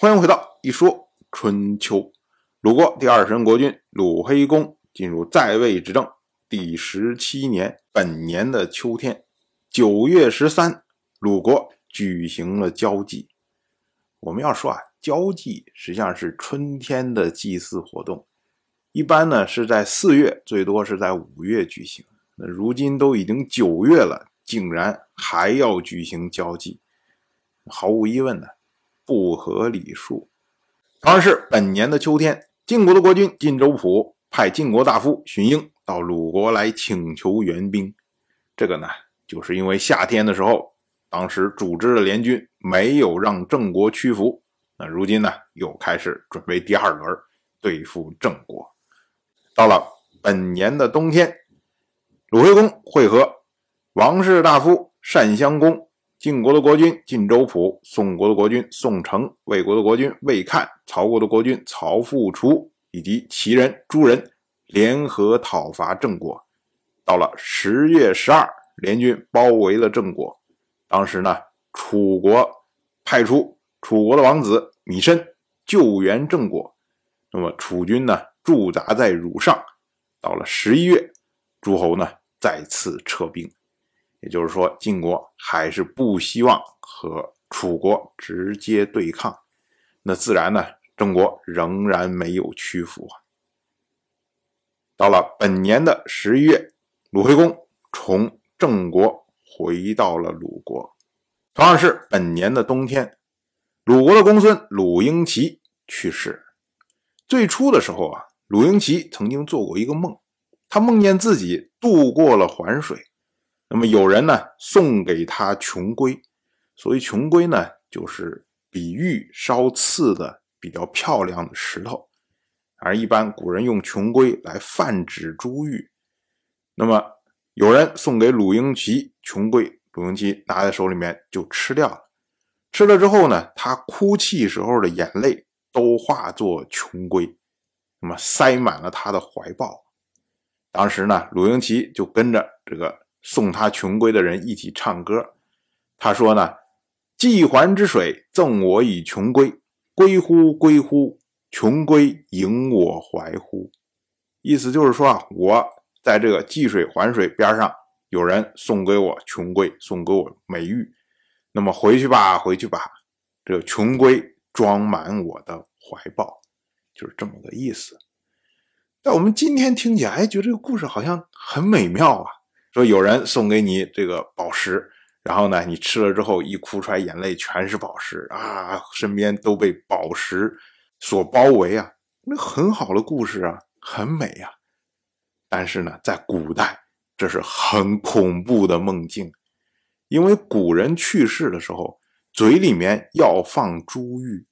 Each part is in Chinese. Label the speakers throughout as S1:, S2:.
S1: 欢迎回到一说春秋。鲁国第二任国君鲁黑公进入在位执政第十七年，本年的秋天，九月十三，鲁国举行了交际。我们要说啊，交际实际上是春天的祭祀活动，一般呢是在四月，最多是在五月举行。那如今都已经九月了，竟然还要举行交际，毫无疑问呢。不合礼数。同样是本年的秋天，晋国的国君晋州府派晋国大夫荀英到鲁国来请求援兵。这个呢，就是因为夏天的时候，当时组织的联军没有让郑国屈服。那如今呢，又开始准备第二轮对付郑国。到了本年的冬天，鲁惠公会合王室大夫单襄公。晋国的国君晋州府、宋国的国君宋城、魏国的国君魏看、曹国的国君曹复除以及齐人、诸人联合讨伐郑国。到了十月十二，联军包围了郑国。当时呢，楚国派出楚国的王子米申救援郑国。那么楚军呢，驻扎在汝上。到了十一月，诸侯呢再次撤兵。也就是说，晋国还是不希望和楚国直接对抗，那自然呢，郑国仍然没有屈服啊。到了本年的十一月，鲁惠公从郑国回到了鲁国。同样是本年的冬天，鲁国的公孙鲁婴齐去世。最初的时候啊，鲁婴齐曾经做过一个梦，他梦见自己渡过了环水。那么有人呢送给他琼龟，所谓琼龟呢，就是比玉稍次的比较漂亮的石头，而一般古人用琼龟来泛指珠玉。那么有人送给鲁婴齐琼龟，鲁婴齐拿在手里面就吃掉了。吃了之后呢，他哭泣时候的眼泪都化作琼龟，那么塞满了他的怀抱。当时呢，鲁婴齐就跟着这个。送他琼龟的人一起唱歌，他说呢：“济环之水赠我以琼龟，龟乎归乎，琼龟迎我怀乎。”意思就是说啊，我在这个济水环水边上，有人送给我琼龟，送给我美玉，那么回去吧，回去吧，这个琼龟装满我的怀抱，就是这么个意思。但我们今天听起来，哎，觉得这个故事好像很美妙啊。说有人送给你这个宝石，然后呢，你吃了之后一哭出来，眼泪全是宝石啊，身边都被宝石所包围啊，那很好的故事啊，很美啊。但是呢，在古代这是很恐怖的梦境，因为古人去世的时候嘴里面要放珠玉，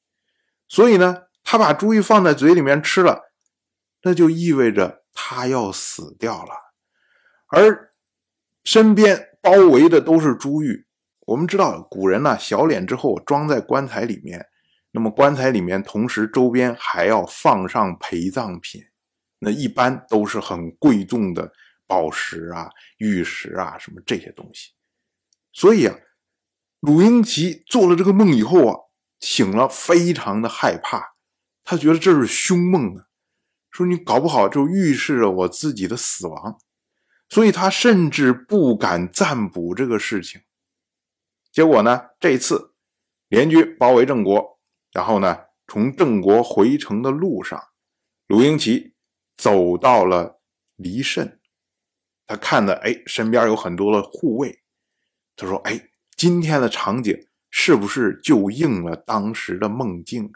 S1: 所以呢，他把珠玉放在嘴里面吃了，那就意味着他要死掉了，而。身边包围的都是珠玉。我们知道，古人呢，小脸之后装在棺材里面，那么棺材里面同时周边还要放上陪葬品，那一般都是很贵重的宝石啊、玉石啊什么这些东西。所以啊，鲁英奇做了这个梦以后啊，醒了，非常的害怕，他觉得这是凶梦啊，说你搞不好就预示着我自己的死亡。所以他甚至不敢占卜这个事情。结果呢，这次联军包围郑国，然后呢，从郑国回城的路上，鲁英奇走到了离慎，他看的哎，身边有很多的护卫。他说：“哎，今天的场景是不是就应了当时的梦境？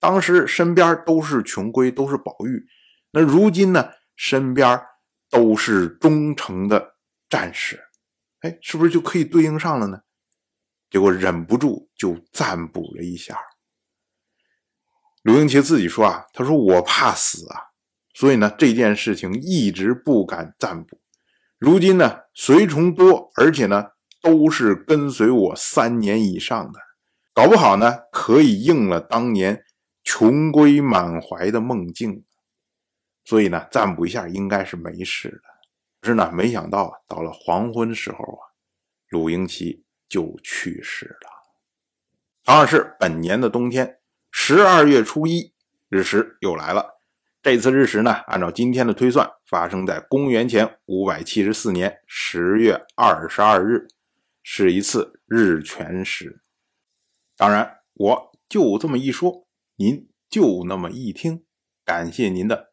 S1: 当时身边都是穷龟，都是宝玉，那如今呢，身边……”都是忠诚的战士，哎，是不是就可以对应上了呢？结果忍不住就占卜了一下。刘英奇自己说啊，他说我怕死啊，所以呢这件事情一直不敢占卜。如今呢随从多，而且呢都是跟随我三年以上的，搞不好呢可以应了当年穷归满怀的梦境。所以呢，占卜一下应该是没事的。可是呢，没想到到了黄昏时候啊，鲁英奇就去世了。同样是本年的冬天，十二月初一，日食又来了。这次日食呢，按照今天的推算，发生在公元前五百七十四年十月二十二日，是一次日全食。当然，我就这么一说，您就那么一听。感谢您的